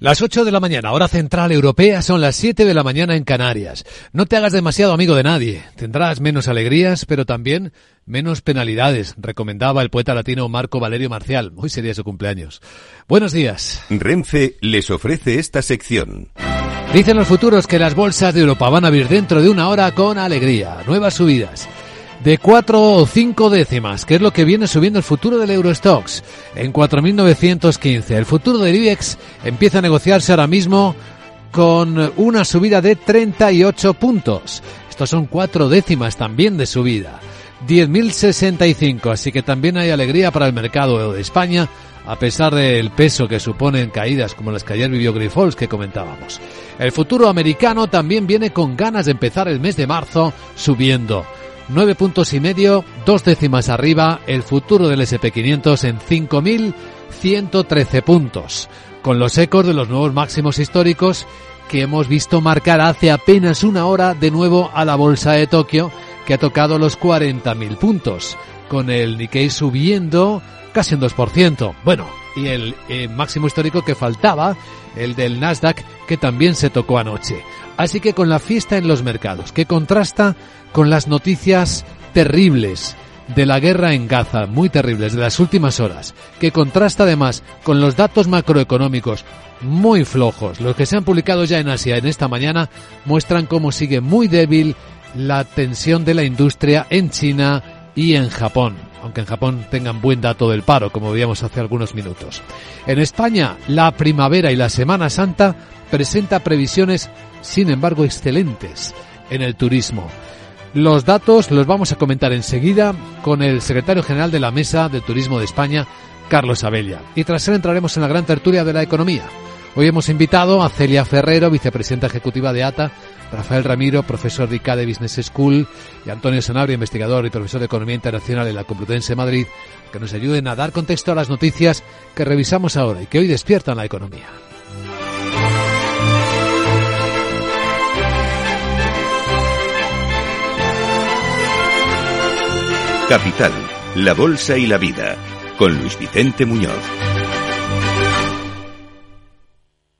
Las 8 de la mañana, hora central europea, son las 7 de la mañana en Canarias. No te hagas demasiado amigo de nadie. Tendrás menos alegrías, pero también menos penalidades, recomendaba el poeta latino Marco Valerio Marcial. Hoy sería su cumpleaños. Buenos días. Renfe les ofrece esta sección. Dicen los futuros que las bolsas de Europa van a abrir dentro de una hora con alegría. Nuevas subidas de 4 o 5 décimas, que es lo que viene subiendo el futuro del Eurostox en 4.915. El futuro del IBEX empieza a negociarse ahora mismo con una subida de 38 puntos. Estos son 4 décimas también de subida. 10.065, así que también hay alegría para el mercado de España, a pesar del peso que suponen caídas como las que ayer vivió Grifols que comentábamos. El futuro americano también viene con ganas de empezar el mes de marzo subiendo. 9 puntos y medio, dos décimas arriba, el futuro del SP500 en 5.113 puntos, con los ecos de los nuevos máximos históricos que hemos visto marcar hace apenas una hora de nuevo a la bolsa de Tokio, que ha tocado los 40.000 puntos, con el Nikkei subiendo casi un 2%. Bueno, y el eh, máximo histórico que faltaba, el del Nasdaq, que también se tocó anoche. Así que con la fiesta en los mercados, que contrasta con las noticias terribles de la guerra en Gaza, muy terribles, de las últimas horas, que contrasta además con los datos macroeconómicos muy flojos, los que se han publicado ya en Asia en esta mañana, muestran cómo sigue muy débil la tensión de la industria en China y en Japón, aunque en Japón tengan buen dato del paro, como veíamos hace algunos minutos. En España, la primavera y la Semana Santa presenta previsiones sin embargo excelentes en el turismo. Los datos los vamos a comentar enseguida con el secretario general de la Mesa de Turismo de España, Carlos Abella. Y tras él entraremos en la gran tertulia de la economía. Hoy hemos invitado a Celia Ferrero, vicepresidenta ejecutiva de ATA, Rafael Ramiro, profesor de ICADE Business School, y Antonio Sanabria, investigador y profesor de Economía Internacional en la Complutense Madrid, que nos ayuden a dar contexto a las noticias que revisamos ahora y que hoy despiertan la economía. Capital, la Bolsa y la Vida, con Luis Vicente Muñoz.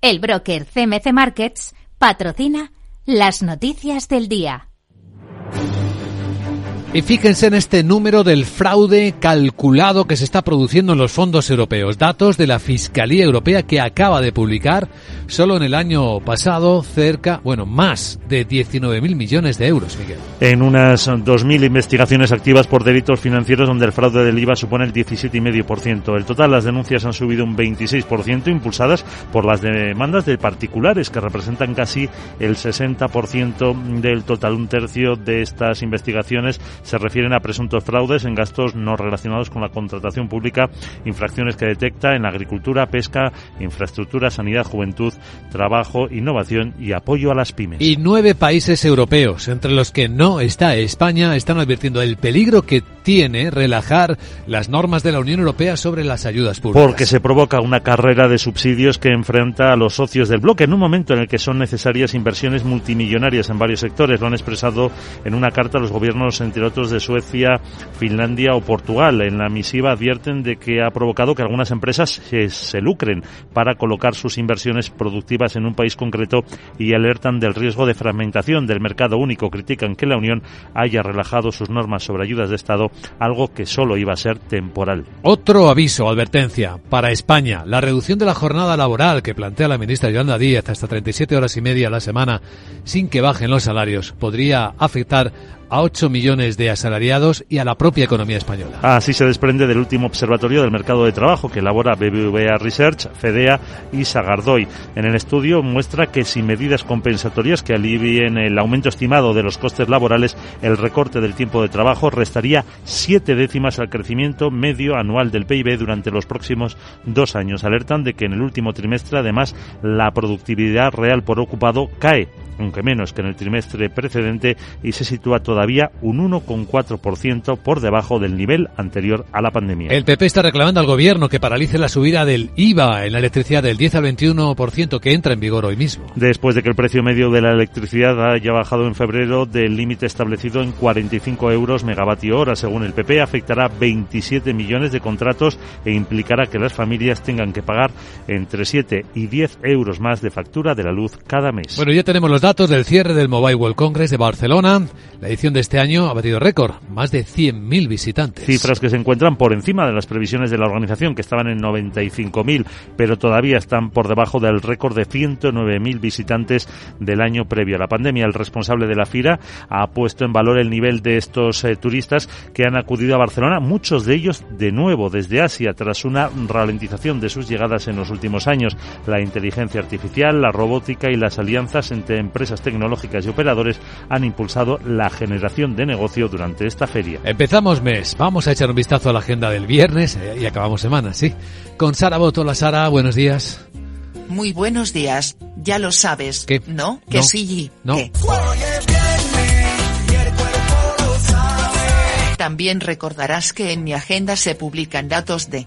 El broker CMC Markets patrocina las noticias del día. Y fíjense en este número del fraude calculado que se está produciendo en los fondos europeos. Datos de la Fiscalía Europea que acaba de publicar solo en el año pasado cerca, bueno, más de 19.000 millones de euros, Miguel. En unas 2.000 investigaciones activas por delitos financieros donde el fraude del IVA supone el 17,5%. El total, las denuncias han subido un 26%, impulsadas por las demandas de particulares que representan casi el 60% del total. Un tercio de estas investigaciones se refieren a presuntos fraudes en gastos no relacionados con la contratación pública, infracciones que detecta en la agricultura, pesca, infraestructura, sanidad, juventud, trabajo, innovación y apoyo a las pymes. Y nueve países europeos, entre los que no está España, están advirtiendo el peligro que tiene relajar las normas de la Unión Europea sobre las ayudas públicas. Porque se provoca una carrera de subsidios que enfrenta a los socios del bloque en un momento en el que son necesarias inversiones multimillonarias en varios sectores. Lo han expresado en una carta los gobiernos, entre otros, de Suecia, Finlandia o Portugal. En la misiva advierten de que ha provocado que algunas empresas se, se lucren para colocar sus inversiones productivas en un país concreto y alertan del riesgo de fragmentación del mercado único. Critican que la Unión haya relajado sus normas sobre ayudas de Estado, algo que solo iba a ser temporal. Otro aviso, advertencia, para España. La reducción de la jornada laboral que plantea la ministra Yolanda Díaz hasta 37 horas y media a la semana sin que bajen los salarios podría afectar a 8 millones de asalariados y a la propia economía española. Así se desprende del último observatorio del mercado de trabajo que elabora BBVA Research, FEDEA y Sagardoy. En el estudio muestra que sin medidas compensatorias que alivien el aumento estimado de los costes laborales, el recorte del tiempo de trabajo restaría siete décimas al crecimiento medio anual del PIB durante los próximos dos años. Alertan de que en el último trimestre, además, la productividad real por ocupado cae aunque menos que en el trimestre precedente, y se sitúa todavía un 1,4% por debajo del nivel anterior a la pandemia. El PP está reclamando al gobierno que paralice la subida del IVA en la electricidad del 10 al 21% que entra en vigor hoy mismo. Después de que el precio medio de la electricidad haya bajado en febrero del límite establecido en 45 euros megavatio hora, según el PP, afectará 27 millones de contratos e implicará que las familias tengan que pagar entre 7 y 10 euros más de factura de la luz cada mes. Bueno, ya tenemos los datos del cierre del Mobile World Congress de Barcelona. La edición de este año ha batido récord, más de 100.000 visitantes. Cifras que se encuentran por encima de las previsiones de la organización, que estaban en 95.000, pero todavía están por debajo del récord de 109.000 visitantes del año previo a la pandemia. El responsable de la FIRA ha puesto en valor el nivel de estos eh, turistas que han acudido a Barcelona, muchos de ellos de nuevo desde Asia, tras una ralentización de sus llegadas en los últimos años. La inteligencia artificial, la robótica y las alianzas entre empresas tecnológicas y operadores han impulsado la generación de negocio durante esta feria. Empezamos mes, vamos a echar un vistazo a la agenda del viernes eh, y acabamos semana, sí. Con Sara Boto, la Sara, buenos días. Muy buenos días, ya lo sabes, ¿Qué? ¿no? Que No. sí, No. que. También recordarás que en mi agenda se publican datos de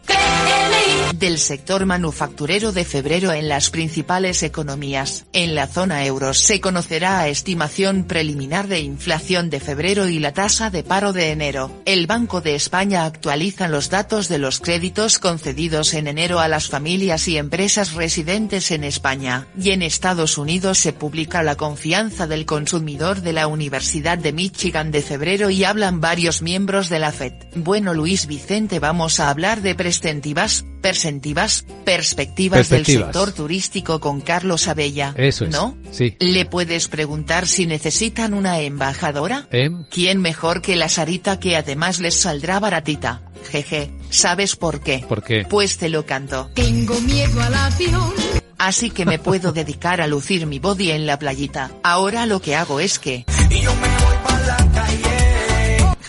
del sector manufacturero de febrero en las principales economías. En la zona euro se conocerá a estimación preliminar de inflación de febrero y la tasa de paro de enero. El Banco de España actualiza los datos de los créditos concedidos en enero a las familias y empresas residentes en España. Y en Estados Unidos se publica la confianza del consumidor de la Universidad de Michigan de febrero y hablan varios miembros de la FED. Bueno Luis Vicente vamos a hablar de prestentivas, persentivas, perspectivas, del Perspectivas. sector turístico con Carlos Abella. Eso es. ¿No? Sí. ¿Le puedes preguntar si necesitan una embajadora? Em, ¿Quién mejor que la Sarita que además les saldrá baratita? Jeje, ¿sabes por qué? ¿Por qué? Pues te lo canto. Tengo miedo al avión. Así que me puedo dedicar a lucir mi body en la playita. Ahora lo que hago es que...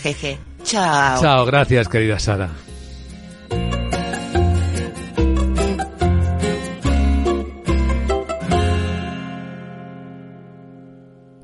Jeje, chao. Chao, gracias querida Sara.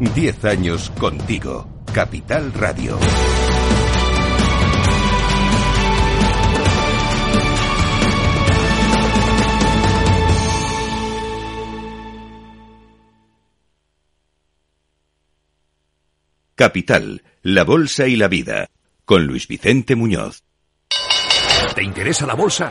Diez años contigo. Capital Radio. Capital, la Bolsa y la Vida, con Luis Vicente Muñoz. ¿Te interesa la bolsa?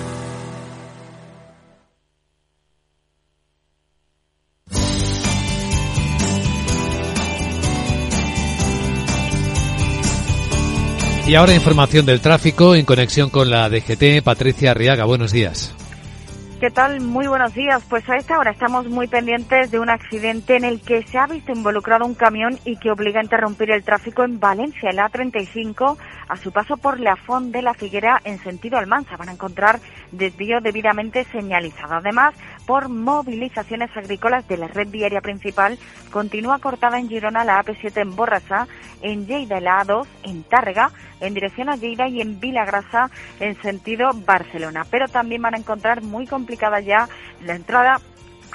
Y ahora información del tráfico en conexión con la DGT. Patricia Arriaga, buenos días. ¿Qué tal? Muy buenos días. Pues a esta hora estamos muy pendientes de un accidente en el que se ha visto involucrado un camión y que obliga a interrumpir el tráfico en Valencia, el A35, a su paso por la Font de la Figuera en sentido Almansa. Van a encontrar desvío debidamente señalizado. Además, por movilizaciones agrícolas de la red viaria principal, continúa cortada en Girona la AP7 en Borrasa, en Lleida la A2 en Tárrega, en dirección a Lleida y en Vilagrasa en sentido Barcelona. Pero también van a encontrar muy complicada ya la entrada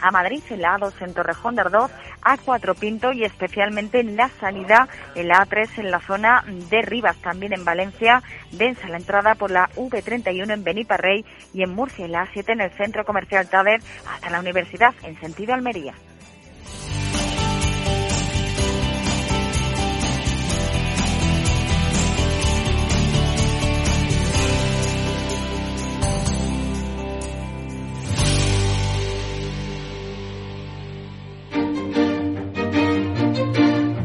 a Madrid en la A2 en Torrejón de Ardoz, A4 Pinto y especialmente en la salida en la A3 en la zona de Rivas, también en Valencia, densa la entrada por la V31 en Beniparrey y en Murcia en la A7 en el centro comercial Tader hasta la universidad en sentido Almería.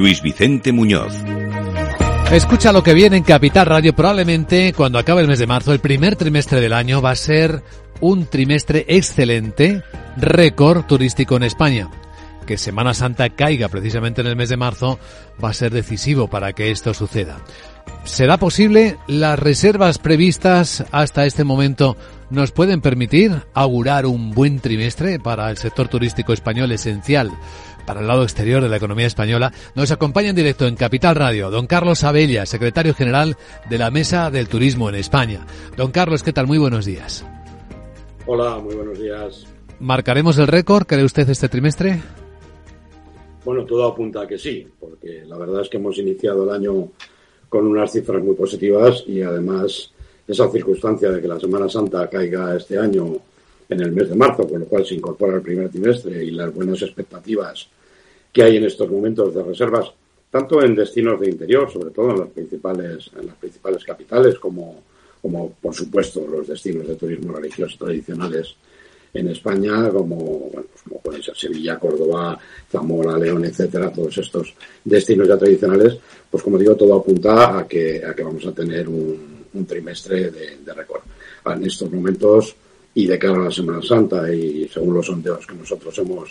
Luis Vicente Muñoz. Escucha lo que viene en Capital Radio. Probablemente cuando acabe el mes de marzo, el primer trimestre del año va a ser un trimestre excelente, récord turístico en España. Que Semana Santa caiga precisamente en el mes de marzo va a ser decisivo para que esto suceda. ¿Será posible? ¿Las reservas previstas hasta este momento nos pueden permitir augurar un buen trimestre para el sector turístico español esencial para el lado exterior de la economía española, nos acompaña en directo en Capital Radio don Carlos Abella, secretario general de la Mesa del Turismo en España. Don Carlos, ¿qué tal? Muy buenos días. Hola, muy buenos días. ¿Marcaremos el récord, cree usted, este trimestre? Bueno, todo apunta a que sí, porque la verdad es que hemos iniciado el año con unas cifras muy positivas y además esa circunstancia de que la Semana Santa caiga este año en el mes de marzo, con lo cual se incorpora el primer trimestre y las buenas expectativas que hay en estos momentos de reservas, tanto en destinos de interior, sobre todo en las principales, en las principales capitales, como, como por supuesto los destinos de turismo religioso tradicionales en España, como, bueno, pues como pueden ser Sevilla, Córdoba, Zamora, León, etcétera, todos estos destinos ya tradicionales, pues como digo, todo apunta a que, a que vamos a tener un, un trimestre de, de récord. En estos momentos y de cara a la Semana Santa y según los sondeos que nosotros hemos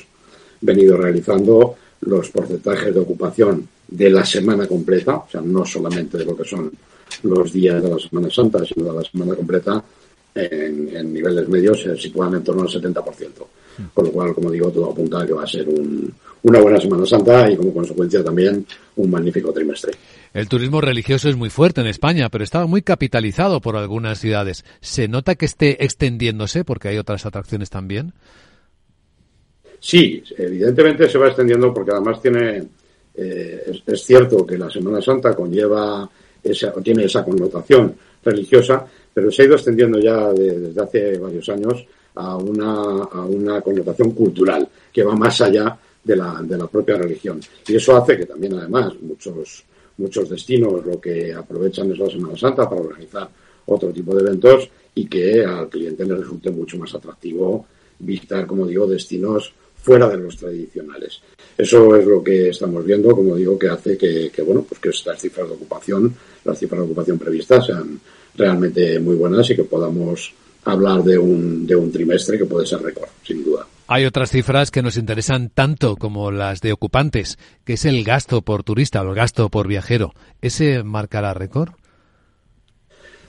venido realizando, los porcentajes de ocupación de la semana completa, o sea, no solamente de lo que son los días de la Semana Santa, sino de la semana completa, en, niveles medios se sitúan en torno al 70%. Con lo cual, como digo, todo apunta a que va a ser una buena Semana Santa y como consecuencia también un magnífico trimestre. El turismo religioso es muy fuerte en España, pero estaba muy capitalizado por algunas ciudades. ¿Se nota que esté extendiéndose porque hay otras atracciones también? Sí, evidentemente se va extendiendo porque además tiene, eh, es, cierto que la Semana Santa conlleva, esa, tiene esa connotación religiosa, pero se ha ido extendiendo ya desde hace varios años a una, a una connotación cultural que va más allá de la, de la propia religión. Y eso hace que también además muchos, muchos destinos lo que aprovechan es la Semana Santa para organizar otro tipo de eventos y que al cliente le resulte mucho más atractivo visitar, como digo, destinos fuera de los tradicionales. Eso es lo que estamos viendo, como digo, que hace que, bueno, pues que estas cifras de ocupación, las cifras de ocupación previstas sean realmente muy buenas y que podamos hablar de un, de un trimestre que puede ser récord, sin duda. Hay otras cifras que nos interesan tanto como las de ocupantes, que es el gasto por turista o el gasto por viajero. ¿Ese marcará récord?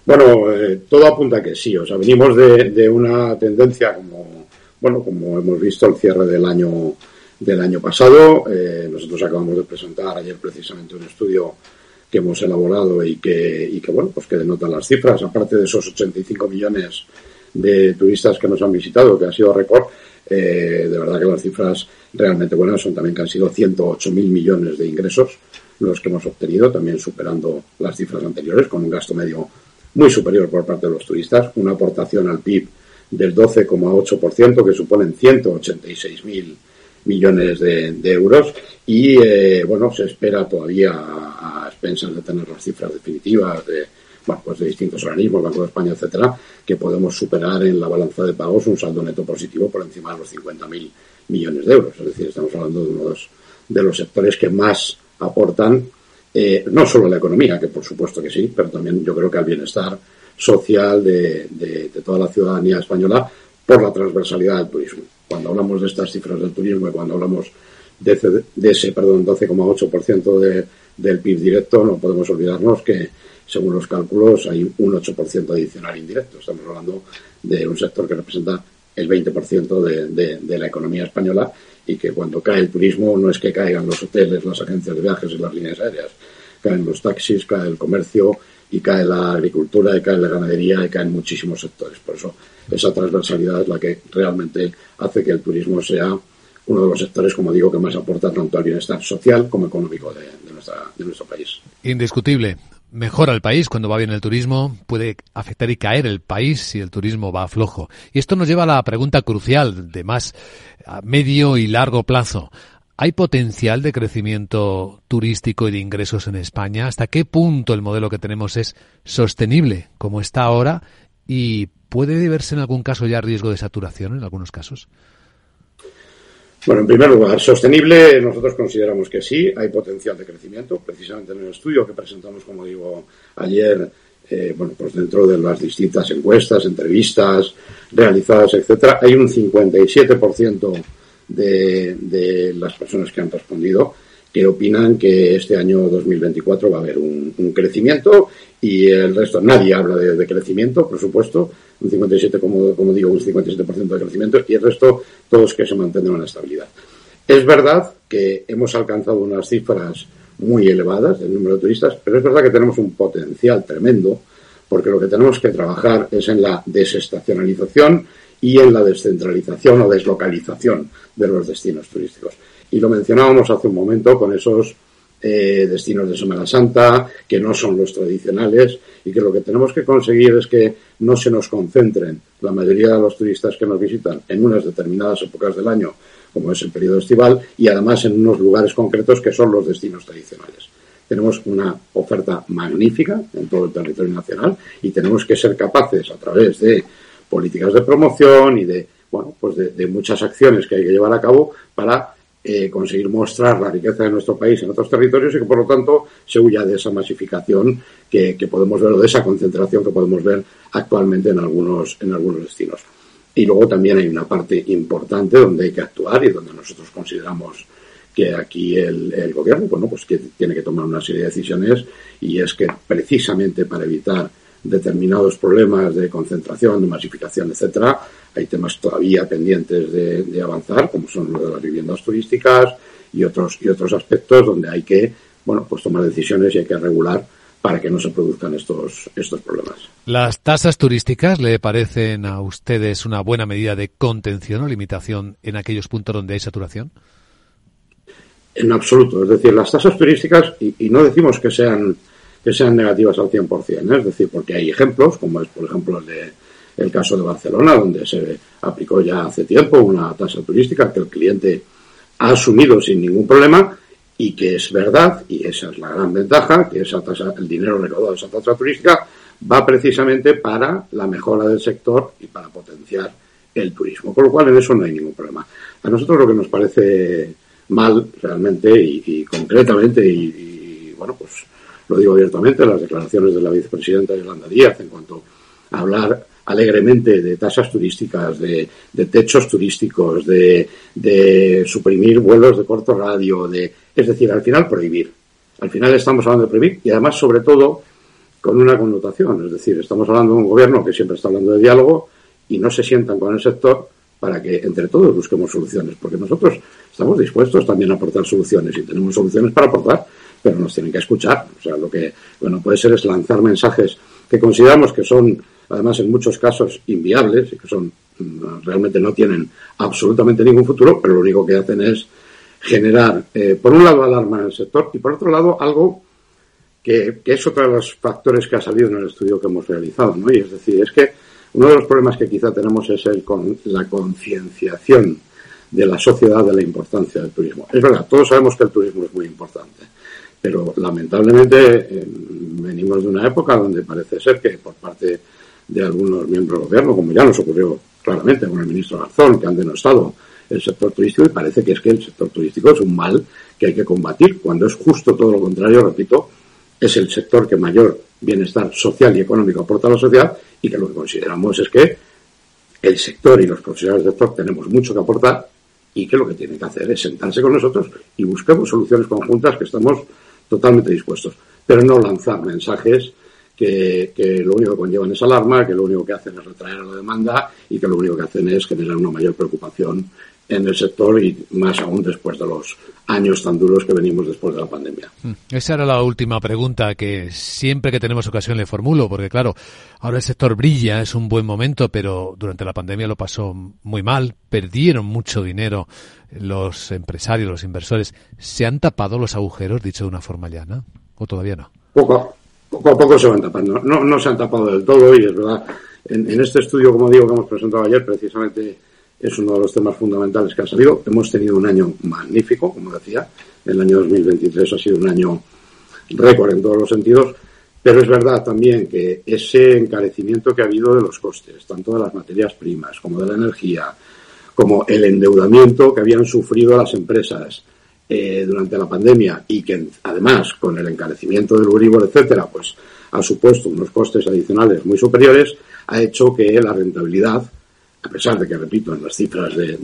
Bueno, eh, todo apunta a que sí. O sea, venimos de, una tendencia como bueno, como hemos visto, el cierre del año del año pasado. Eh, nosotros acabamos de presentar ayer precisamente un estudio que hemos elaborado y que, y que bueno, pues que denota las cifras. Aparte de esos 85 millones de turistas que nos han visitado, que ha sido récord, eh, de verdad que las cifras realmente buenas son también que han sido 108 mil millones de ingresos los que hemos obtenido, también superando las cifras anteriores, con un gasto medio muy superior por parte de los turistas, una aportación al PIB del 12,8%, que suponen 186.000 millones de, euros, y eh, bueno, se espera todavía a, a, expensas de tener las cifras definitivas de, pues de distintos organismos, Banco de España, etcétera, que podemos superar en la balanza de pagos un saldo neto positivo por encima de los 50.000 millones de euros. Es decir, estamos hablando de uno de los sectores que más aportan eh, no solo a la economía, que por supuesto que sí, pero también yo creo que al bienestar social de, toda la ciudadanía española por la transversalidad del turismo. Cuando hablamos de estas cifras del turismo y cuando hablamos de ese, de ese perdón, 12,8% de, del PIB directo, no podemos olvidarnos que, según los cálculos, hay un 8% adicional indirecto. Estamos hablando de un sector que representa el 20% de, de la economía española y que cuando cae el turismo no es que caigan los hoteles, las agencias de viajes y las líneas aéreas, caen los taxis, cae el comercio y cae la agricultura y cae la ganadería y caen muchísimos sectores. Por eso esa transversalidad es la que realmente hace que el turismo sea uno de los sectores, como digo, que más aporta tanto al bienestar social como económico de, de nuestro país. Indiscutible mejora el país cuando va bien el turismo, puede afectar y caer el país si el turismo va flojo. Y esto nos lleva a la pregunta crucial de más a medio y largo plazo. ¿Hay potencial de crecimiento turístico y de ingresos en España? ¿Hasta qué punto el modelo que tenemos es sostenible como está ahora? ¿Y puede verse en algún caso ya riesgo de saturación en algunos casos? Bueno, en primer lugar, sostenible, nosotros consideramos que sí, hay potencial de crecimiento. Precisamente en el estudio que presentamos, como digo, ayer, eh, bueno, pues dentro de las distintas encuestas, entrevistas realizadas, etcétera, hay un 57% de, de las personas que han respondido que opinan que este año 2024 va a haber un, crecimiento y el resto, nadie habla de, crecimiento, por supuesto, un 57, como, como digo, un 57% de crecimiento y el resto todos que se mantendrán en la estabilidad. Es verdad que hemos alcanzado unas cifras muy elevadas del número de turistas, pero es verdad que tenemos un potencial tremendo porque lo que tenemos que trabajar es en la desestacionalización y en la descentralización o deslocalización de los destinos turísticos. Y lo mencionábamos hace un momento con esos eh, destinos de Semana Santa, que no son los tradicionales, y que lo que tenemos que conseguir es que no se nos concentren la mayoría de los turistas que nos visitan en unas determinadas épocas del año, como es el periodo estival, y además en unos lugares concretos que son los destinos tradicionales. Tenemos una oferta magnífica en todo el territorio nacional y tenemos que ser capaces, a través de políticas de promoción y de, bueno, pues de muchas acciones que hay que llevar a cabo para eh, conseguir mostrar la riqueza de nuestro país en otros territorios y que por lo tanto se huya de esa masificación que, podemos ver o de esa concentración que podemos ver actualmente en algunos, en algunos destinos. Y luego también hay una parte importante donde hay que actuar y donde nosotros consideramos que aquí el, el gobierno, bueno, pues que tiene que tomar una serie de decisiones y es que precisamente para evitar determinados problemas de concentración, de masificación, etcétera, hay temas todavía pendientes de, avanzar, como son los de las viviendas turísticas y otros, y otros aspectos donde hay que, bueno, pues tomar decisiones y hay que regular para que no se produzcan estos, estos problemas. ¿Las tasas turísticas le parecen a ustedes una buena medida de contención o limitación en aquellos puntos donde hay saturación? En absoluto. Es decir, las tasas turísticas, y, no decimos que sean, que sean negativas al 100%, ¿eh? es decir, porque hay ejemplos, como es, por ejemplo, el de el caso de Barcelona, donde se aplicó ya hace tiempo una tasa turística que el cliente ha asumido sin ningún problema y que es verdad, y esa es la gran ventaja, que esa tasa, el dinero recaudado de esa tasa turística va precisamente para la mejora del sector y para potenciar el turismo. Con lo cual en eso no hay ningún problema. A nosotros lo que nos parece mal realmente y, concretamente y, bueno pues lo digo abiertamente las declaraciones de la vicepresidenta Yolanda Díaz en cuanto a hablar alegremente de tasas turísticas, de, techos turísticos, de, suprimir vuelos de corto radio, de, es decir, al final prohibir. Al final estamos hablando de prohibir y además, sobre todo, con una connotación. Es decir, estamos hablando de un gobierno que siempre está hablando de diálogo y no se sientan con el sector para que entre todos busquemos soluciones, porque nosotros estamos dispuestos también a aportar soluciones y tenemos soluciones para aportar, pero nos tienen que escuchar. O sea, lo que bueno puede ser es lanzar mensajes que consideramos que son además en muchos casos inviables y que son mm, realmente no tienen absolutamente ningún futuro, pero lo único que hacen es generar, eh, por un lado, alarma en el sector y por otro lado, algo que, es otro de los factores que ha salido en el estudio que hemos realizado, ¿no? Y es decir, es que uno de los problemas que quizá tenemos es el con la concienciación de la sociedad de la importancia del turismo. Es verdad, todos sabemos que el turismo es muy importante, pero lamentablemente eh, venimos de una época donde parece ser que por parte de algunos miembros del gobierno, como ya nos ocurrió claramente con el ministro Garzón, que han denostado el sector turístico y parece que es que el sector turístico es un mal que hay que combatir, cuando es justo todo lo contrario, repito, es el sector que mayor bienestar social y económico aporta a la sociedad y que lo que consideramos es que el sector y los profesionales del sector tenemos mucho que aportar y que lo que tienen que hacer es sentarse con nosotros y buscamos soluciones conjuntas que estamos totalmente dispuestos, pero no lanzar mensajes que, que, lo único que conllevan es alarma, que lo único que hacen es retraer la demanda y que lo único que hacen es generar una mayor preocupación en el sector y más aún después de los años tan duros que venimos después de la pandemia. Mm. Esa era la última pregunta que siempre que tenemos ocasión le formulo, porque claro, ahora el sector brilla, es un buen momento, pero durante la pandemia lo pasó muy mal, perdieron mucho dinero los empresarios, los inversores. ¿Se han tapado los agujeros, dicho de una forma llana, o todavía no? Poco, poco a poco se van tapando. No, no se han tapado del todo y es verdad. En, en este estudio, como digo, que hemos presentado ayer, precisamente es uno de los temas fundamentales que ha salido. Hemos tenido un año magnífico, como decía. El año 2023 ha sido un año récord en todos los sentidos, pero es verdad también que ese encarecimiento que ha habido de los costes, tanto de las materias primas como de la energía, como el endeudamiento que habían sufrido las empresas eh, durante la pandemia y que además con el encarecimiento del Uribor, etcétera, pues ha supuesto unos costes adicionales muy superiores, ha hecho que la rentabilidad a pesar de que, repito, en las cifras de,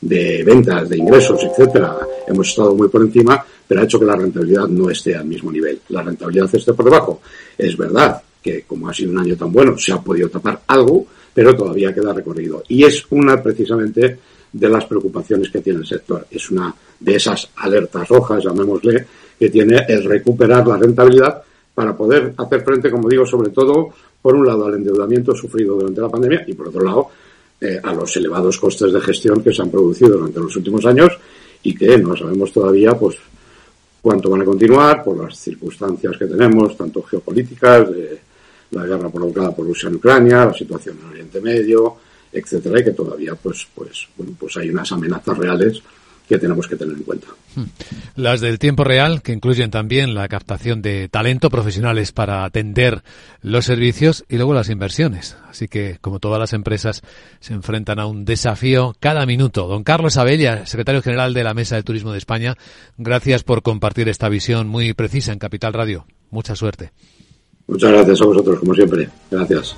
de, ventas, de ingresos, etcétera, hemos estado muy por encima, pero ha hecho que la rentabilidad no esté al mismo nivel. La rentabilidad esté por debajo. Es verdad que, como ha sido un año tan bueno, se ha podido tapar algo, pero todavía queda recorrido. Y es una, precisamente, de las preocupaciones que tiene el sector. Es una de esas alertas rojas, llamémosle, que tiene el recuperar la rentabilidad para poder hacer frente, como digo, sobre todo por un lado, al endeudamiento sufrido durante la pandemia y, por otro lado, eh, a los elevados costes de gestión que se han producido durante los últimos años y que no sabemos todavía pues cuánto van a continuar por las circunstancias que tenemos, tanto geopolíticas, de la guerra provocada por Rusia en Ucrania, la situación en Oriente Medio, etcétera, y que todavía pues pues bueno, pues hay unas amenazas reales que tenemos que tener en cuenta. Hmm. Las del tiempo real, que incluyen también la captación de talento profesionales para atender los servicios y luego las inversiones. Así que, como todas las empresas, se enfrentan a un desafío cada minuto. Don Carlos Abella, secretario general de la Mesa de Turismo de España, gracias por compartir esta visión muy precisa en Capital Radio. Mucha suerte. Muchas gracias a vosotros, como siempre. Gracias.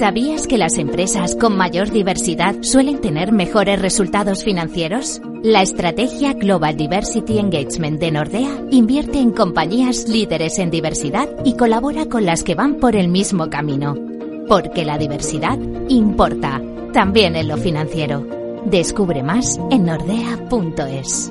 ¿Sabías que las empresas con mayor diversidad suelen tener mejores resultados financieros? La estrategia Global Diversity Engagement de Nordea invierte en compañías líderes en diversidad y colabora con las que van por el mismo camino. Porque la diversidad importa, también en lo financiero. Descubre más en nordea.es.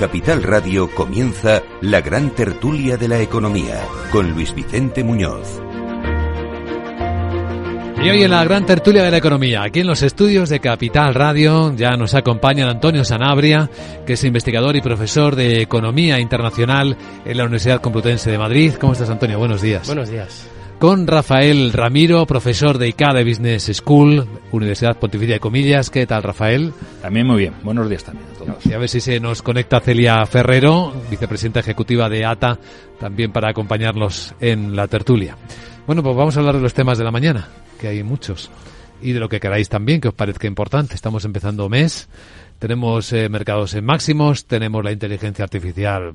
Capital Radio comienza la gran tertulia de la economía con Luis Vicente Muñoz. Y hoy en la gran tertulia de la economía, aquí en los estudios de Capital Radio, ya nos acompaña Antonio Sanabria, que es investigador y profesor de Economía Internacional en la Universidad Complutense de Madrid. ¿Cómo estás, Antonio? Buenos días. Buenos días con Rafael Ramiro, profesor de ICADE Business School, Universidad Pontificia de Comillas. ¿Qué tal, Rafael? También muy bien. Buenos días también a todos. Y a ver si se nos conecta Celia Ferrero, vicepresidenta ejecutiva de ATA, también para acompañarnos en la tertulia. Bueno, pues vamos a hablar de los temas de la mañana, que hay muchos, y de lo que queráis también, que os parezca importante. Estamos empezando mes tenemos eh, mercados en máximos, tenemos la inteligencia artificial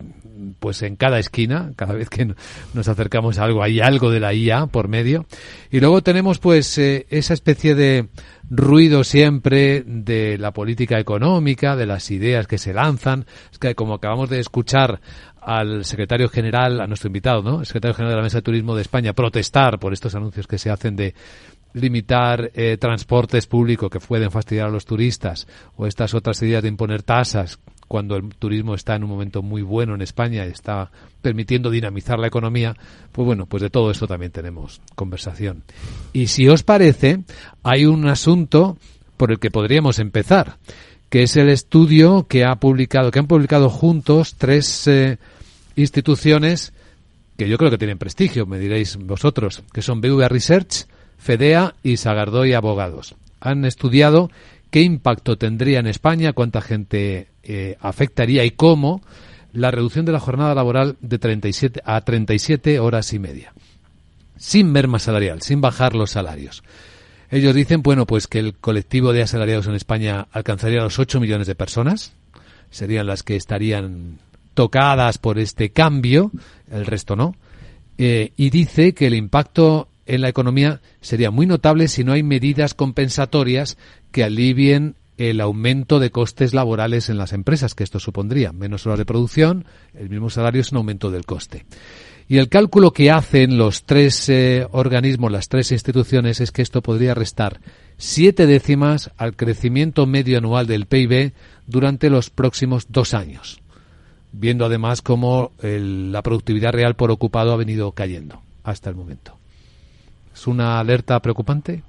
pues en cada esquina, cada vez que nos acercamos a algo hay algo de la IA por medio. Y luego tenemos pues eh, esa especie de ruido siempre de la política económica, de las ideas que se lanzan. Es que como acabamos de escuchar al secretario general, a nuestro invitado, ¿no? El secretario general de la Mesa de Turismo de España protestar por estos anuncios que se hacen de limitar eh, transportes públicos que pueden fastidiar a los turistas o estas otras ideas de imponer tasas cuando el turismo está en un momento muy bueno en España y está permitiendo dinamizar la economía, pues bueno, pues de todo esto también tenemos conversación. Y si os parece, hay un asunto por el que podríamos empezar, que es el estudio que ha publicado, que han publicado juntos tres eh, instituciones que yo creo que tienen prestigio, me diréis vosotros, que son BVA Research, Fedea y Sagardoy Abogados. Han estudiado qué impacto tendría en España, cuánta gente eh, afectaría y cómo la reducción de la jornada laboral de 37 a 37 horas y media, sin merma salarial, sin bajar los salarios. Ellos dicen, bueno, pues que el colectivo de asalariados en España alcanzaría los 8 millones de personas, serían las que estarían tocadas por este cambio, el resto no, eh, y dice que el impacto en la economía sería muy notable si no hay medidas compensatorias que alivien el aumento de costes laborales en las empresas, que esto supondría menos horas de producción, el mismo salario es un aumento del coste. Y el cálculo que hacen los tres eh, organismos, las tres instituciones, es que esto podría restar siete décimas al crecimiento medio anual del PIB durante los próximos dos años, viendo además cómo la productividad real por ocupado ha venido cayendo hasta el momento. ¿Es una alerta preocupante?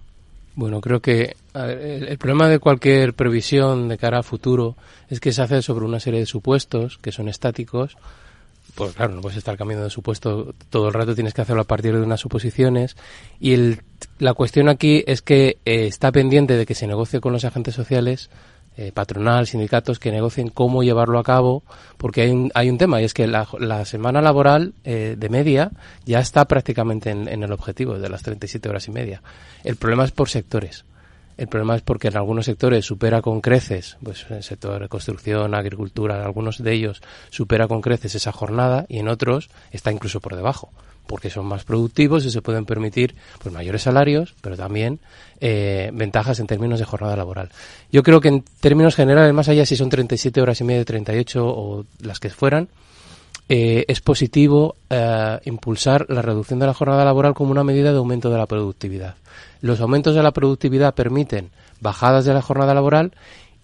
Bueno, creo que el, problema de cualquier previsión de cara a futuro es que se hace sobre una serie de supuestos que son estáticos. Pues claro, no puedes estar cambiando de supuesto todo el rato, tienes que hacerlo a partir de unas suposiciones. Y la cuestión aquí es que eh, está pendiente de que se negocie con los agentes sociales eh, patronal, sindicatos que negocien cómo llevarlo a cabo, porque hay un, hay un tema y es que la, semana laboral eh, de media ya está prácticamente en, en, el objetivo de las 37 horas y media. El problema es por sectores. El problema es porque en algunos sectores supera con creces, pues en el sector de construcción, agricultura, en algunos de ellos supera con creces esa jornada y en otros está incluso por debajo porque son más productivos y se pueden permitir pues mayores salarios, pero también eh, ventajas en términos de jornada laboral. Yo creo que en términos generales, más allá si son 37 horas y media, 38 o las que fueran, eh, es positivo eh, impulsar la reducción de la jornada laboral como una medida de aumento de la productividad. Los aumentos de la productividad permiten bajadas de la jornada laboral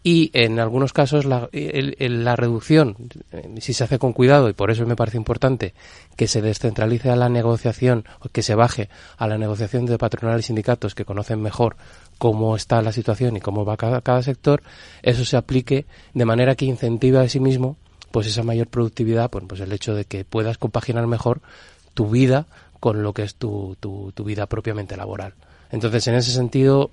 y en algunos casos la, la, reducción, eh, si se hace con cuidado, y por eso me parece importante que se descentralice a la negociación, o que se baje a la negociación de patronales y sindicatos que conocen mejor cómo está la situación y cómo va cada, cada sector, eso se aplique de manera que incentive a sí mismo pues esa mayor productividad, pues, pues el hecho de que puedas compaginar mejor tu vida con lo que es tu, tu, tu vida propiamente laboral. Entonces, en ese sentido,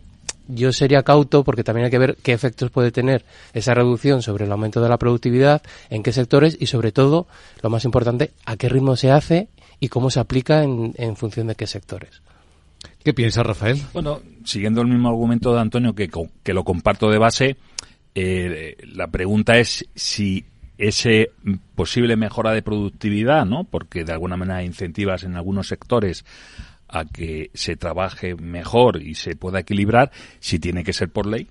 yo sería cauto porque también hay que ver qué efectos puede tener esa reducción sobre el aumento de la productividad, en qué sectores y sobre todo, lo más importante, a qué ritmo se hace y cómo se aplica en, función de qué sectores. ¿Qué piensa Rafael? Bueno, siguiendo el mismo argumento de Antonio que, que lo comparto de base, eh, la pregunta es si ese posible mejora de productividad, ¿no? Porque de alguna manera incentivas en algunos sectores a que se trabaje mejor y se pueda equilibrar si tiene que ser por ley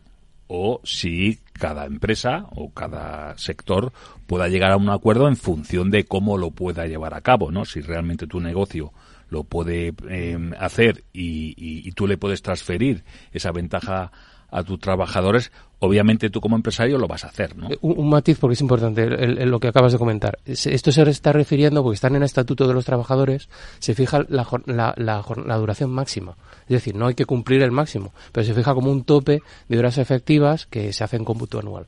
o si cada empresa o cada sector pueda llegar a un acuerdo en función de cómo lo pueda llevar a cabo, ¿no? Si realmente tu negocio lo puede em, hacer y, y, tú le puedes transferir esa ventaja a tus trabajadores, obviamente tú como empresario lo vas a hacer, ¿no? Eh, un, matiz porque es importante lo que acabas de comentar. Esto se está refiriendo porque están en el Estatuto de los Trabajadores, se fija la, la, la, duración máxima. Es decir, no hay que cumplir el máximo, pero se fija como un tope de horas efectivas que se hace en cómputo anual.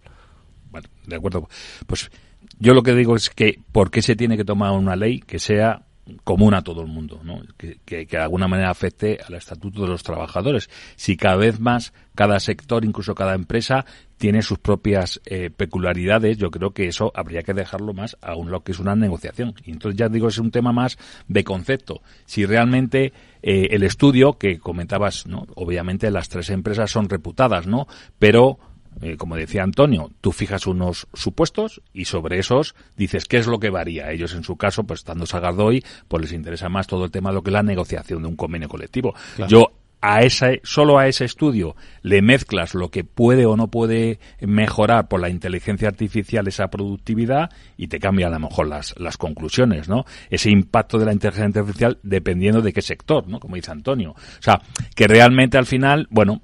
Bueno, de acuerdo. Pues yo lo que digo es que, ¿por qué se tiene que tomar una ley que sea común a todo el mundo, ¿no? que, que, de alguna manera afecte al estatuto de los trabajadores. Si cada vez más cada sector, incluso cada empresa, tiene sus propias eh, peculiaridades, yo creo que eso habría que dejarlo más a un, lo que es una negociación. Y entonces ya digo, es un tema más de concepto. Si realmente eh, el estudio que comentabas, ¿no? obviamente las tres empresas son reputadas, ¿no? Pero eh, como decía Antonio, tú fijas unos supuestos y sobre esos dices qué es lo que varía. Ellos, en su caso, pues estando Sagardoy, pues les interesa más todo el tema de lo que es la negociación de un convenio colectivo. Yo a ese, solo a ese estudio le mezclas lo que puede o no puede mejorar por la inteligencia artificial esa productividad y te cambia a lo mejor las, las conclusiones, ¿no? Ese impacto de la inteligencia artificial dependiendo de qué sector, ¿no? Como dice Antonio. O sea, que realmente al final, bueno,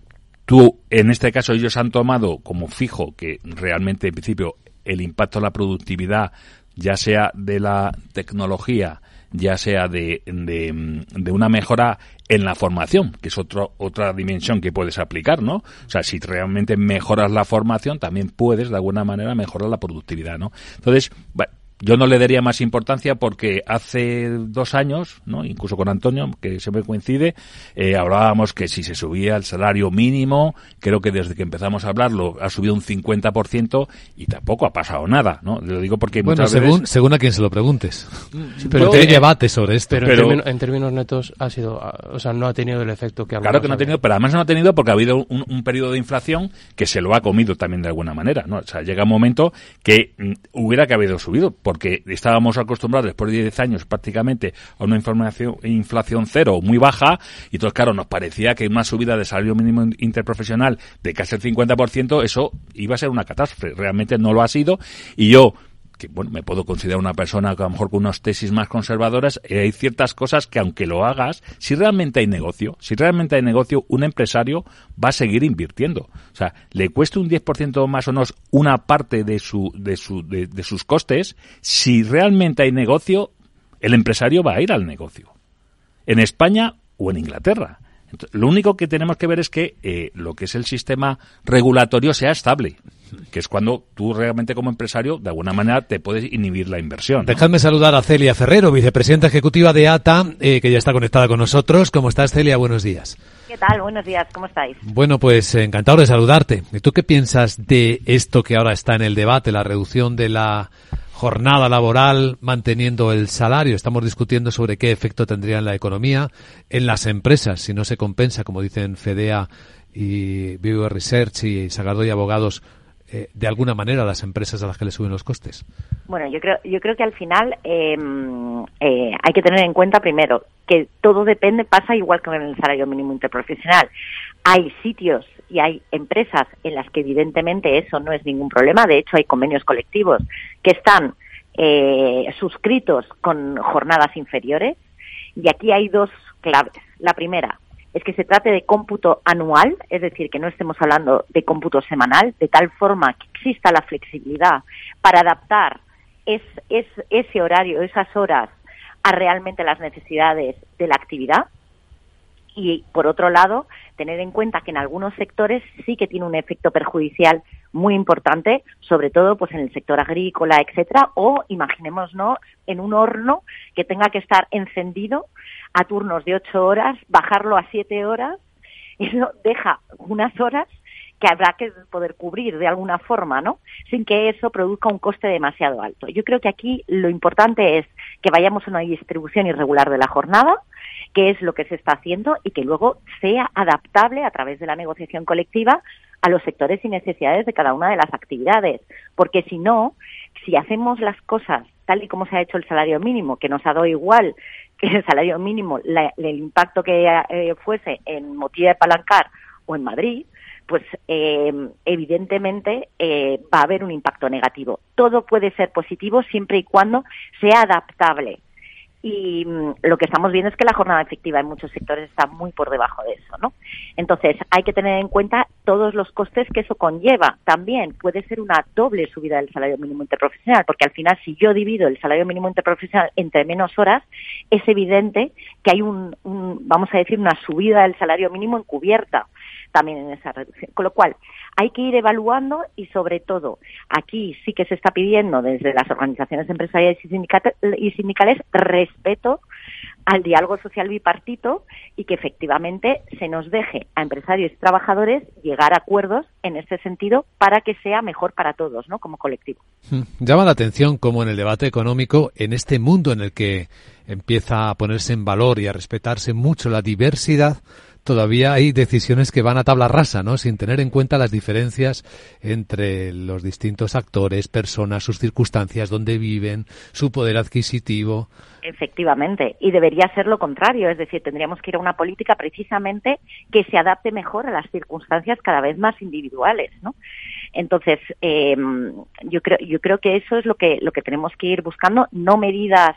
Tú, en este caso, ellos han tomado como fijo que realmente, en principio, el impacto en la productividad, ya sea de la tecnología, ya sea de, de, una mejora en la formación, que es otro, otra dimensión que puedes aplicar, ¿no? O sea, si realmente mejoras la formación, también puedes, de alguna manera, mejorar la productividad, ¿no? Entonces, yo no le daría más importancia porque hace dos años, ¿no? incluso con Antonio, que siempre coincide, eh, hablábamos que si se subía el salario mínimo, creo que desde que empezamos a hablarlo ha subido un 50% y tampoco ha pasado nada. ¿no? Lo digo porque bueno, según, según a quien se lo preguntes. pero hay debate sobre esto. Pero, en, términos, netos ha sido, o sea, no ha tenido el efecto que Claro que no ha tenido, pero además no ha tenido porque ha habido un, un, periodo de inflación que se lo ha comido también de alguna manera. ¿no? O sea, llega un momento que mm, hubiera que haber subido porque estábamos acostumbrados después de 10 años prácticamente a una inflación, inflación cero muy baja y entonces claro nos parecía que una subida de salario mínimo interprofesional de casi el 50% eso iba a ser una catástrofe realmente no lo ha sido y yo que bueno, me puedo considerar una persona que a lo mejor con unas tesis más conservadoras, eh, hay ciertas cosas que aunque lo hagas, si realmente hay negocio, si realmente hay negocio, un empresario va a seguir invirtiendo. O sea, le cueste un 10% más o menos una parte de, su, de, su, de, sus costes, si realmente hay negocio, el empresario va a ir al negocio. En España o en Inglaterra. Lo único que tenemos que ver es que eh, lo que es el sistema regulatorio sea estable que es cuando tú realmente como empresario de alguna manera te puedes inhibir la inversión. Dejadme saludar a Celia Ferrero, vicepresidenta ejecutiva de ATA, eh, que ya está conectada con nosotros. ¿Cómo estás, Celia? Buenos días. ¿Qué tal? Buenos días, ¿cómo estáis? Bueno, pues encantado de saludarte. ¿Y tú qué piensas de esto que ahora está en el debate, la reducción de la jornada laboral manteniendo el salario? Estamos discutiendo sobre qué efecto tendría en la economía, en las empresas, si no se compensa, como dicen FEDEA y Vivo Research y Sagardoy Abogados, eh, de alguna manera a las empresas a las que le suben los costes? Bueno, yo creo, yo creo que al final em, eh, hay que tener en cuenta primero que todo depende, pasa igual que en el salario mínimo interprofesional. Hay sitios y hay empresas en las que evidentemente eso no es ningún problema. De hecho, hay convenios colectivos que están eh, suscritos con jornadas inferiores. Y aquí hay dos claves. La primera, es que se trate de cómputo anual, es decir, que no estemos hablando de cómputo semanal, de tal forma que exista la flexibilidad para adaptar ese horario, esas horas, a realmente las necesidades de la actividad. Y, por otro lado, tener en cuenta que en algunos sectores sí que tiene un efecto perjudicial muy importante, sobre todo pues en el sector agrícola, etcétera, o imaginémonos en un horno que tenga que estar encendido a turnos de ocho horas, bajarlo a siete horas, eso deja unas horas que habrá que poder cubrir de alguna forma, ¿no? Sin que eso produzca un coste demasiado alto. Yo creo que aquí lo importante es que vayamos a una distribución irregular de la jornada, que es lo que se está haciendo y que luego sea adaptable a través de la negociación colectiva a los sectores y necesidades de cada una de las actividades. Porque si no, si hacemos las cosas tal y como se ha hecho el salario mínimo, que nos ha dado igual que el salario mínimo, el impacto que eh, fuese en Motilla de Palancar o en Madrid, pues eh, evidentemente eh, va a haber un impacto negativo. Todo puede ser positivo siempre y cuando sea adaptable. y mm, lo que estamos viendo es que la jornada efectiva en muchos sectores está muy por debajo de eso, ¿no? Entonces, hay que tener en cuenta todos los costes que eso conlleva. También puede ser una doble subida del salario mínimo interprofesional, porque al final, si yo divido el salario mínimo interprofesional entre menos horas, es evidente que hay un, vamos a decir, una subida del salario mínimo encubierta también en esa reducción. Con lo cual, hay que ir evaluando y, sobre todo, aquí sí que se está pidiendo desde las organizaciones empresariales y sindicales respeto al diálogo social bipartito y que efectivamente se nos deje a empresarios y trabajadores llegar a acuerdos en este sentido para que sea mejor para todos, ¿no? Como colectivo. Hmm. Llama la atención cómo en el debate económico, en este mundo en el que empieza a ponerse en valor y a respetarse mucho la diversidad, todavía hay decisiones que van a tabla rasa, ¿no? Sin tener en cuenta las diferencias entre los distintos actores, personas, sus circunstancias, dónde viven, su poder adquisitivo. Efectivamente, y debería ser lo contrario, es decir, tendríamos que ir a una política precisamente que se adapte mejor a las circunstancias cada vez más individuales, ¿no? Entonces, eh, yo creo, yo creo que eso es lo que lo que tenemos que ir buscando, no medidas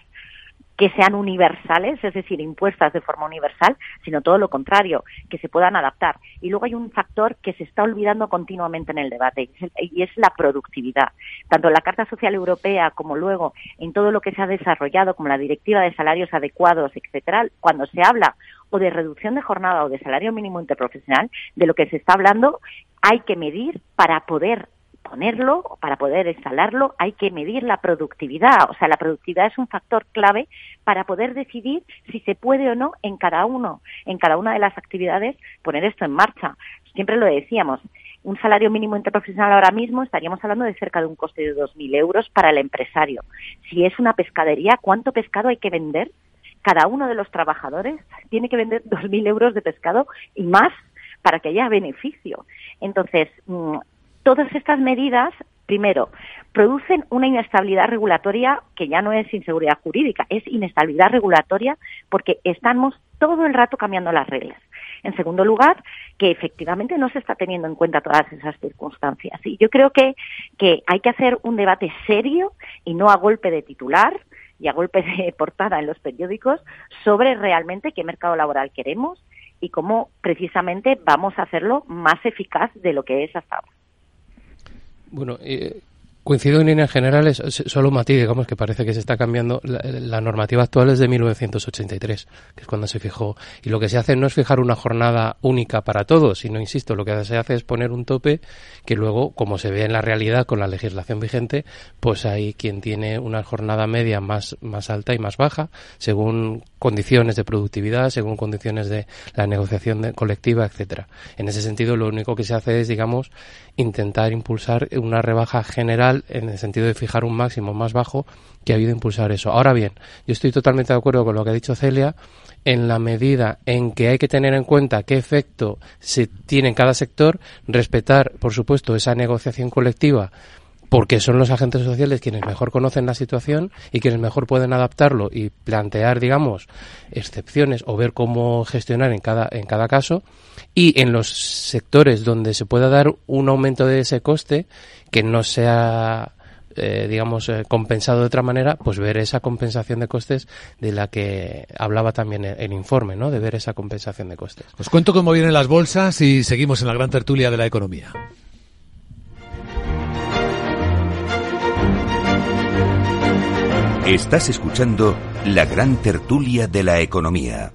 que sean universales, es decir, impuestas de forma universal, sino todo lo contrario, que se puedan adaptar. Y luego hay un factor que se está olvidando continuamente en el debate y es la productividad. Tanto en la Carta Social Europea como luego en todo lo que se ha desarrollado, como la Directiva de Salarios Adecuados, etcétera, cuando se habla o de reducción de jornada o de salario mínimo interprofesional, de lo que se está hablando hay que medir para poder ponerlo, para poder instalarlo, hay que medir la productividad. O sea, la productividad es un factor clave para poder decidir si se puede o no en cada uno, en cada una de las actividades, poner esto en marcha. Siempre lo decíamos, un salario mínimo interprofesional ahora mismo estaríamos hablando de cerca de un coste de 2.000 euros para el empresario. Si es una pescadería, ¿cuánto pescado hay que vender? Cada uno de los trabajadores tiene que vender 2.000 euros de pescado y más para que haya beneficio. Entonces, mm, todas estas medidas, primero, producen una inestabilidad regulatoria que ya no es inseguridad jurídica, es inestabilidad regulatoria porque estamos todo el rato cambiando las reglas. En segundo lugar, que efectivamente no se está teniendo en cuenta todas esas circunstancias. Y yo creo que, que hay que hacer un debate serio y no a golpe de titular y a golpe de portada en los periódicos sobre realmente qué mercado laboral queremos y cómo precisamente vamos a hacerlo más eficaz de lo que es hasta ahora. Bueno, eh, Coincido en líneas generales, solo un digamos que parece que se está cambiando. La, normativa actual es de 1983, que es cuando se fijó. Y lo que se hace no es fijar una jornada única para todos, sino, insisto, lo que se hace es poner un tope que luego, como se ve en la realidad con la legislación vigente, pues hay quien tiene una jornada media más, más alta y más baja, según condiciones de productividad, según condiciones de la negociación colectiva, etcétera. En ese sentido, lo único que se hace es, digamos, intentar impulsar una rebaja general en el sentido de fijar un máximo más bajo que ha habido impulsar eso. Ahora bien, yo estoy totalmente de acuerdo con lo que ha dicho Celia en la medida en que hay que tener en cuenta qué efecto se tiene en cada sector, respetar, por supuesto, esa negociación colectiva porque son los agentes sociales quienes mejor conocen la situación y quienes mejor pueden adaptarlo y plantear, digamos, excepciones o ver cómo gestionar en cada, en cada caso. Y en los sectores donde se pueda dar un aumento de ese coste que no sea eh, digamos, eh, compensado de otra manera, pues ver esa compensación de costes de la que hablaba también el, informe, ¿no? De ver esa compensación de costes. Os cuento cómo vienen las bolsas y seguimos en la gran tertulia de la economía. Estás escuchando la gran tertulia de la economía.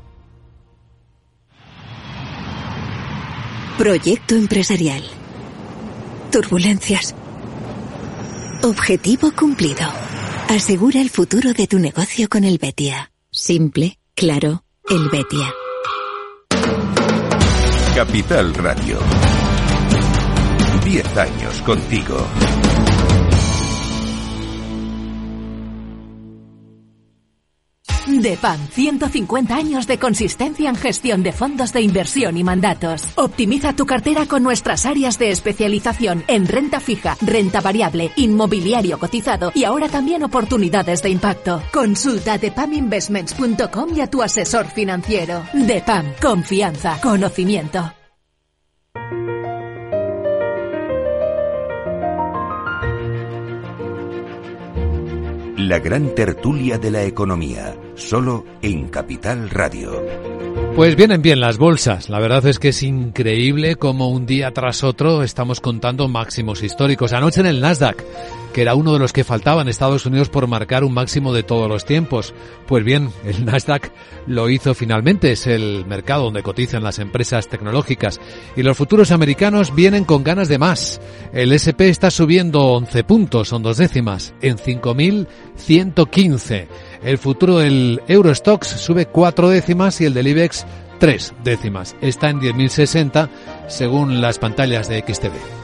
Proyecto empresarial. Turbulencias. Objetivo cumplido. Asegura el futuro de tu negocio con el Betia. Simple, claro, el Betia. Capital Radio. Diez años contigo. DEPAM, 150 años de consistencia en gestión de fondos de inversión y mandatos. Optimiza tu cartera con nuestras áreas de especialización en renta fija, renta variable, inmobiliario cotizado y ahora también oportunidades de impacto. Consulta depaminvestments.com y a tu asesor financiero. DEPAM, confianza, conocimiento. La gran tertulia de la economía solo en Capital Radio. Pues vienen bien las bolsas. La verdad es que es increíble cómo un día tras otro estamos contando máximos históricos. Anoche en el Nasdaq, que era uno de los que faltaba en Estados Unidos por marcar un máximo de todos los tiempos. Pues bien, el Nasdaq lo hizo finalmente. Es el mercado donde cotizan las empresas tecnológicas. Y los futuros americanos vienen con ganas de más. El SP está subiendo 11 puntos, son dos décimas, en 5.115. El futuro del Eurostox sube cuatro décimas y el del IBEX tres décimas. Está en 10.060 según las pantallas de XTV.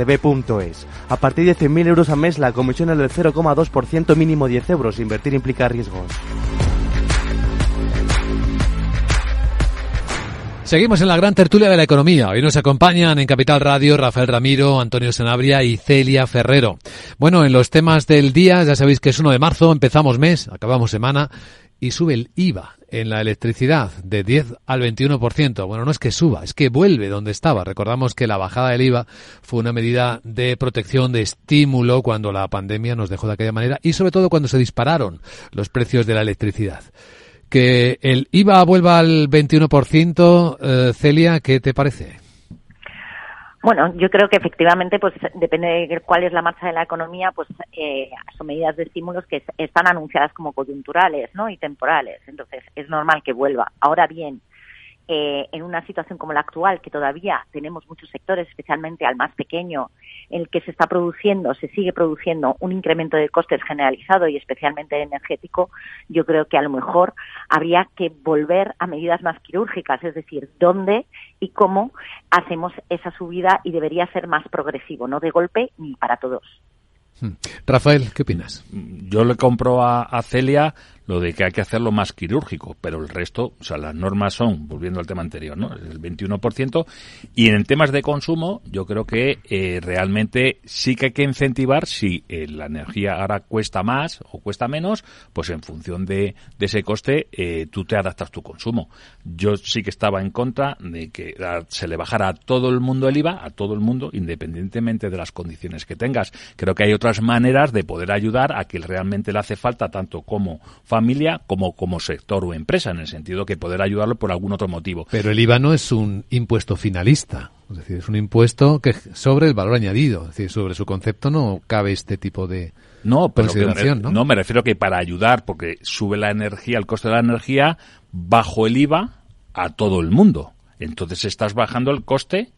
A partir de 100.000 euros al mes la comisión es del 0,2% mínimo 10 euros. Invertir implica riesgos. Seguimos en la gran tertulia de la economía. Hoy nos acompañan en Capital Radio Rafael Ramiro, Antonio Sanabria y Celia Ferrero. Bueno, en los temas del día, ya sabéis que es 1 de marzo, empezamos mes, acabamos semana y sube el IVA en la electricidad de 10 al 21%. Bueno, no es que suba, es que vuelve donde estaba. Recordamos que la bajada del IVA fue una medida de protección, de estímulo cuando la pandemia nos dejó de aquella manera y sobre todo cuando se dispararon los precios de la electricidad. Que el IVA vuelva al 21%, eh, Celia, ¿qué te parece? Bueno, yo creo que efectivamente, pues depende de cuál es la marcha de la economía, pues eh, son medidas de estímulos que están anunciadas como coyunturales, ¿no? Y temporales. Entonces, es normal que vuelva. Ahora bien, eh, en una situación como la actual, que todavía tenemos muchos sectores, especialmente al más pequeño, en el que se está produciendo, se sigue produciendo un incremento de costes generalizado y especialmente energético, yo creo que a lo mejor habría que volver a medidas más quirúrgicas, es decir, dónde y cómo hacemos esa subida y debería ser más progresivo, no de golpe ni para todos. Hmm. Rafael, ¿qué opinas? Yo le compro a, a Celia lo de que hay que hacerlo más quirúrgico, pero el resto, o sea, las normas son, volviendo al tema anterior, ¿no? El 21%. Y en temas de consumo, yo creo que eh, realmente sí que hay que incentivar si eh, la energía ahora cuesta más o cuesta menos, pues en función de, de ese coste, eh, tú te adaptas tu consumo. Yo sí que estaba en contra de que se le bajara a todo el mundo el IVA, a todo el mundo, independientemente de las condiciones que tengas. Creo que hay otras maneras de poder ayudar a que realmente le hace falta tanto como familia como como sector o empresa, en el sentido que poder ayudarlo por algún otro motivo. Pero el IVA no es un impuesto finalista, es decir, es un impuesto que sobre el valor añadido, es decir, sobre su concepto no cabe este tipo de no, pero me, ¿no? no, me refiero que para ayudar, porque sube la energía, el coste de la energía, bajo el IVA a todo el mundo. Entonces estás bajando el coste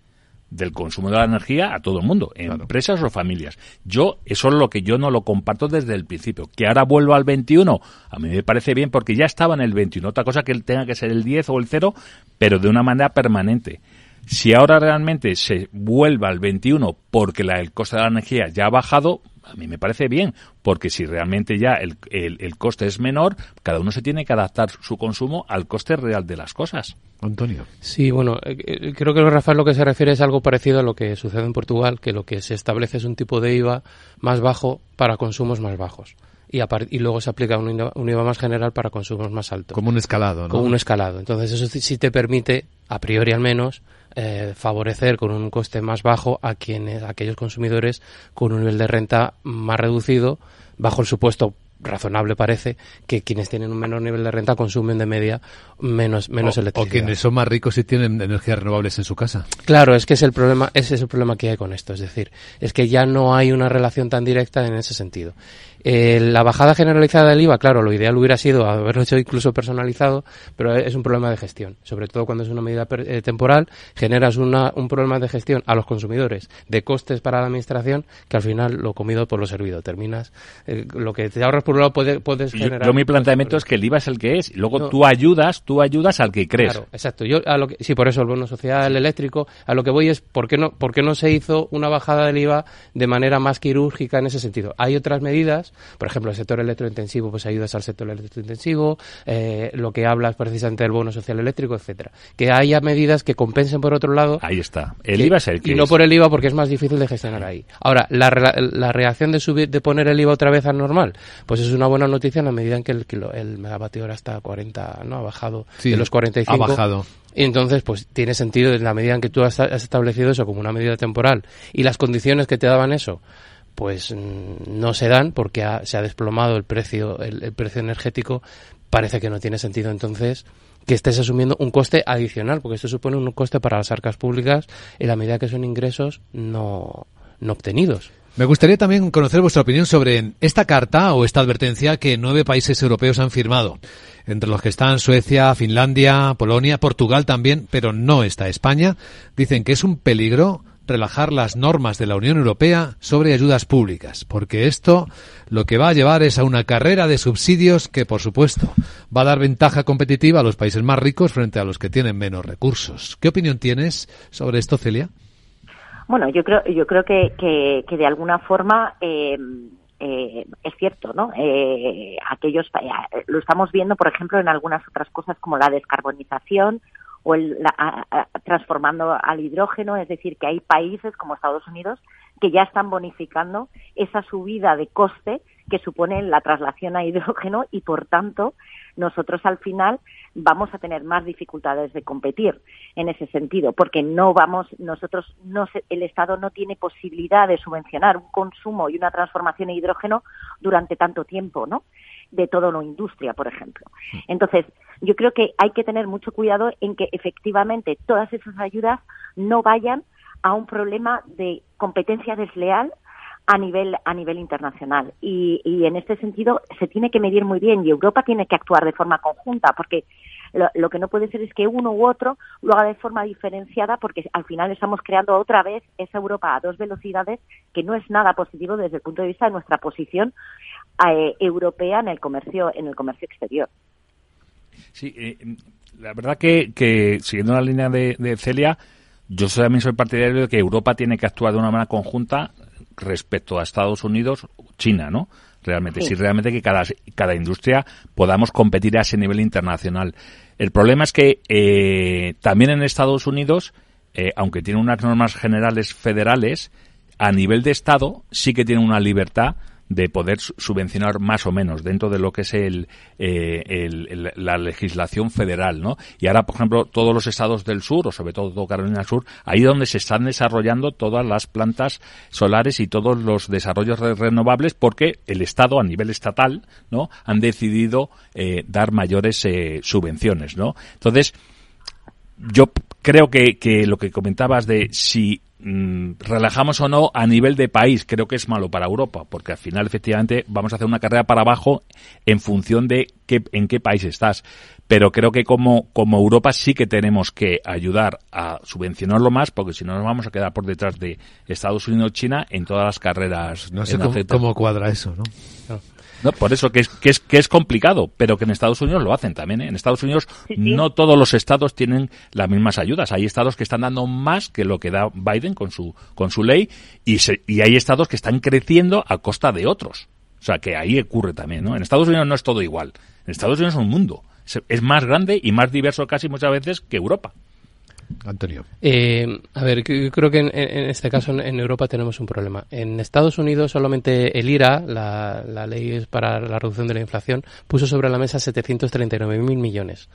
del consumo de la energía a todo el mundo, empresas o familias. Yo, eso es lo que yo no lo comparto desde el principio. Que ahora vuelva al 21, a mí me parece bien porque ya estaba en el 21. Otra cosa que él tenga que ser el 10 o el 0, pero de una manera permanente. Si ahora realmente se vuelva al 21 porque el coste de la energía ya ha bajado, a mí me parece bien, porque si realmente ya el, el, coste es menor, cada uno se tiene que adaptar su consumo al coste real de las cosas. Antonio. Sí, bueno, eh, eh, creo que Rafael lo que se refiere es algo parecido a lo que sucede en Portugal, que lo que se establece es un tipo de IVA más bajo para consumos más bajos. Y, y, luego se aplica un IVA, un IVA, más general para consumos más altos. Como un escalado, ¿no? Como un escalado. Entonces eso sí te permite, a priori al menos, eh, favorecer con un coste más bajo a quienes, a aquellos consumidores con un nivel de renta más reducido, bajo el supuesto razonable parece que quienes tienen un menor nivel de renta consumen de media menos menos electricidad. O quienes son más ricos y tienen energías renovables en su casa. Claro, es que es el problema, ese es el problema que hay con esto, es decir, es que ya no hay una relación tan directa en ese sentido. Eh, la bajada generalizada del IVA, claro, lo ideal hubiera sido haberlo hecho incluso personalizado, pero es un problema de gestión. Sobre todo cuando es una medida eh, temporal, generas una, un problema de gestión a los consumidores, de costes para la administración, que al final lo comido por lo servido. Terminas, eh, lo que te ahorras por un lado puede, puedes generar. Yo, mi planteamiento es que el IVA es el que es, y luego tú ayudas, tú ayudas al que crees. Claro, exacto. Yo, a lo que, sí, por eso el bono social eléctrico, a lo que voy es, ¿por qué no, por qué no se hizo una bajada del IVA de manera más quirúrgica en ese sentido? Hay otras medidas ayudas. Por ejemplo, el sector electrointensivo, pues ayudas al sector electrointensivo, eh, lo que hablas precisamente del bono social eléctrico, etcétera. Que haya medidas que compensen por otro lado. Ahí está. El IVA es el que Y no por el IVA porque es más difícil de gestionar ahí. Ahora, la, la reacción de subir, de poner el IVA otra vez al normal, pues es una buena noticia en la medida en que el, el megavatio hora está a 40, ¿no? Ha bajado de los 45. Ha bajado. Y entonces, pues tiene sentido en la medida en que tú has, establecido eso como una medida temporal y las condiciones que te daban eso, pues mm, no se dan porque se ha desplomado el precio, el, precio energético. Parece que no tiene sentido entonces que estés asumiendo un coste adicional, porque esto supone un coste para las arcas públicas en la medida que son ingresos no, no obtenidos. Me gustaría también conocer vuestra opinión sobre esta carta o esta advertencia que nueve países europeos han firmado, entre los que están Suecia, Finlandia, Polonia, Portugal también, pero no está España. Dicen que es un peligro relajar las normas de la Unión Europea sobre ayudas públicas, porque esto lo que va a llevar es a una carrera de subsidios que, por supuesto, va a dar ventaja competitiva a los países más ricos frente a los que tienen menos recursos. ¿Qué opinión tienes sobre esto, Celia? Bueno, yo creo, yo creo que, que, de alguna forma eh, eh, es cierto, ¿no? Eh, aquellos lo estamos viendo, por ejemplo, en algunas otras cosas como la descarbonización o el, transformando al hidrógeno, es decir, que hay países como Estados Unidos que ya están bonificando esa subida de coste que supone la traslación a hidrógeno y, por tanto, nosotros al final vamos a tener más dificultades de competir en ese sentido, porque no vamos, nosotros, no el Estado no tiene posibilidad de subvencionar un consumo y una transformación a hidrógeno durante tanto tiempo, ¿no? De toda una industria, por ejemplo. Entonces, yo creo que hay que tener mucho cuidado en que efectivamente todas esas ayudas no vayan a un problema de competencia desleal a nivel a nivel internacional y, y, en este sentido se tiene que medir muy bien y Europa tiene que actuar de forma conjunta porque lo, que no puede ser es que uno u otro lo haga de forma diferenciada porque al final estamos creando otra vez esa Europa a dos velocidades que no es nada positivo desde el punto de vista de nuestra posición eh, europea en el comercio en el comercio exterior sí eh, la verdad que, que siguiendo la línea de, Celia yo también soy partidario de que Europa tiene que actuar de una manera conjunta respecto a Estados Unidos, China, ¿no? Realmente, si realmente que cada, cada industria podamos competir a ese nivel internacional. El problema es que eh, también en Estados Unidos, eh, aunque tiene unas normas generales federales, a nivel de Estado sí que tiene una libertad de poder subvencionar más o menos dentro de lo que es el, eh, la legislación federal, ¿no? Y ahora, por ejemplo, todos los estados del sur, o sobre todo Carolina del Sur, ahí donde se están desarrollando todas las plantas solares y todos los desarrollos renovables porque el Estado, a nivel estatal, ¿no? Han decidido eh, dar mayores eh, subvenciones, ¿no? Entonces, yo creo que, que lo que comentabas de si Mm, relajamos o no a nivel de país, creo que es malo para Europa, porque al final efectivamente vamos a hacer una carrera para abajo en función de qué, en qué país estás. Pero creo que como, como Europa sí que tenemos que ayudar a subvencionarlo más, porque si no nos vamos a quedar por detrás de Estados Unidos China en todas las carreras. No sé cómo, cuadra eso, ¿no? No, por eso que es, que es que es complicado, pero que en Estados Unidos lo hacen también. ¿eh? En Estados Unidos no todos los estados tienen las mismas ayudas. Hay estados que están dando más que lo que da Biden con su con su ley y, y hay estados que están creciendo a costa de otros. O sea, que ahí ocurre también, ¿no? En Estados Unidos no es todo igual. En Estados Unidos es un mundo. Es más grande y más diverso casi muchas veces que Europa. Antonio. Eh, a ver, yo creo que en, este caso en, Europa tenemos un problema. En Estados Unidos solamente el IRA, la, la ley para la reducción de la inflación, puso sobre la mesa 739 mil millones.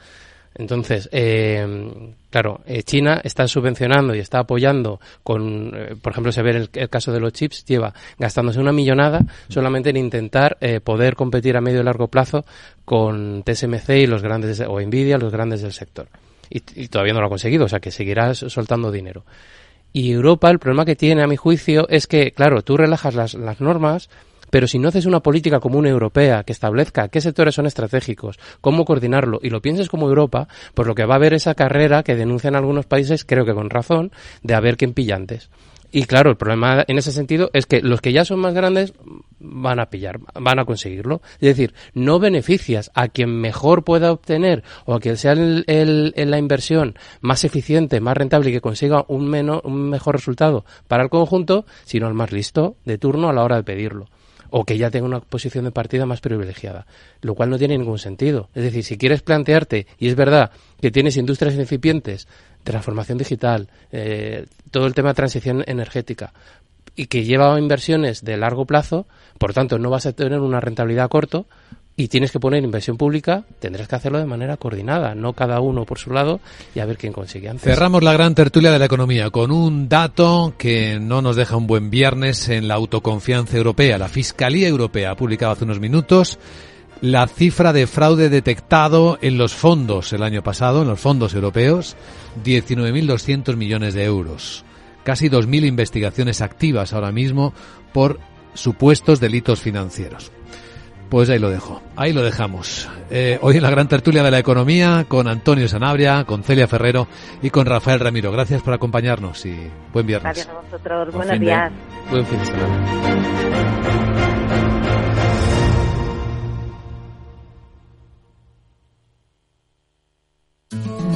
Entonces, eh, claro, eh, China está subvencionando y está apoyando con, por ejemplo, se ve el, el, caso de los chips, lleva gastándose una millonada solamente en intentar poder competir a medio y largo plazo con TSMC y los grandes, o Nvidia, los grandes del sector y, todavía no lo ha conseguido, o sea que seguirás soltando dinero. Y Europa, el problema que tiene, a mi juicio, es que, claro, tú relajas las, las normas, pero si no haces una política común europea que establezca qué sectores son estratégicos, cómo coordinarlo y lo pienses como Europa, pues lo que va a haber esa carrera que denuncian algunos países, creo que con razón, de haber quién pillantes. Y claro, el problema en ese sentido es que los que ya son más grandes van a pillar, van a conseguirlo. Es decir, no beneficias a quien mejor pueda obtener o a quien sea el, la inversión más eficiente, más rentable y que consiga un, un mejor resultado para el conjunto, sino al más listo de turno a la hora de pedirlo. O que ya tenga una posición de partida más privilegiada, lo cual no tiene ningún sentido. Es decir, si quieres plantearte, y es verdad que tienes industrias incipientes, transformación digital, eh, todo el tema de transición energética, y que lleva inversiones de largo plazo, por tanto no vas a tener una rentabilidad a corto, y tienes que poner inversión pública, tendrás que hacerlo de manera coordinada, no cada uno por su lado y a ver quién consigue. Cerramos la gran tertulia de la economía con un dato que no nos deja un buen viernes en la autoconfianza europea. La Fiscalía Europea ha publicado hace unos minutos la cifra de fraude detectado en los fondos el año pasado, en los fondos europeos, 19.200 millones de euros. Casi 2.000 investigaciones activas ahora mismo por supuestos delitos financieros. Pues ahí lo dejo, ahí lo dejamos. Eh, hoy en la gran tertulia de la economía con Antonio Sanabria, con Celia Ferrero y con Rafael Ramiro. Gracias por acompañarnos y buen viernes. Gracias a vosotros, buenos días. Buen fin de semana.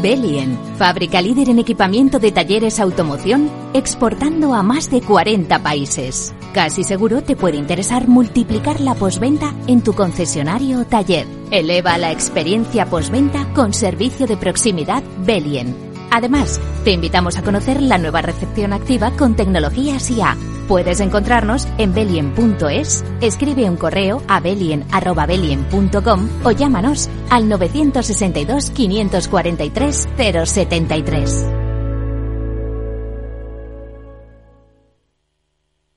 Belien, fábrica líder en equipamiento de talleres automoción, exportando a más de 40 países. Casi seguro te puede interesar multiplicar la posventa en tu concesionario o taller. Eleva la experiencia posventa con servicio de proximidad Belien. Además, te invitamos a conocer la nueva recepción activa con tecnologías IA. Puedes encontrarnos en belien.es, escribe un correo a belien.belien.com o llámanos al 962 543 073.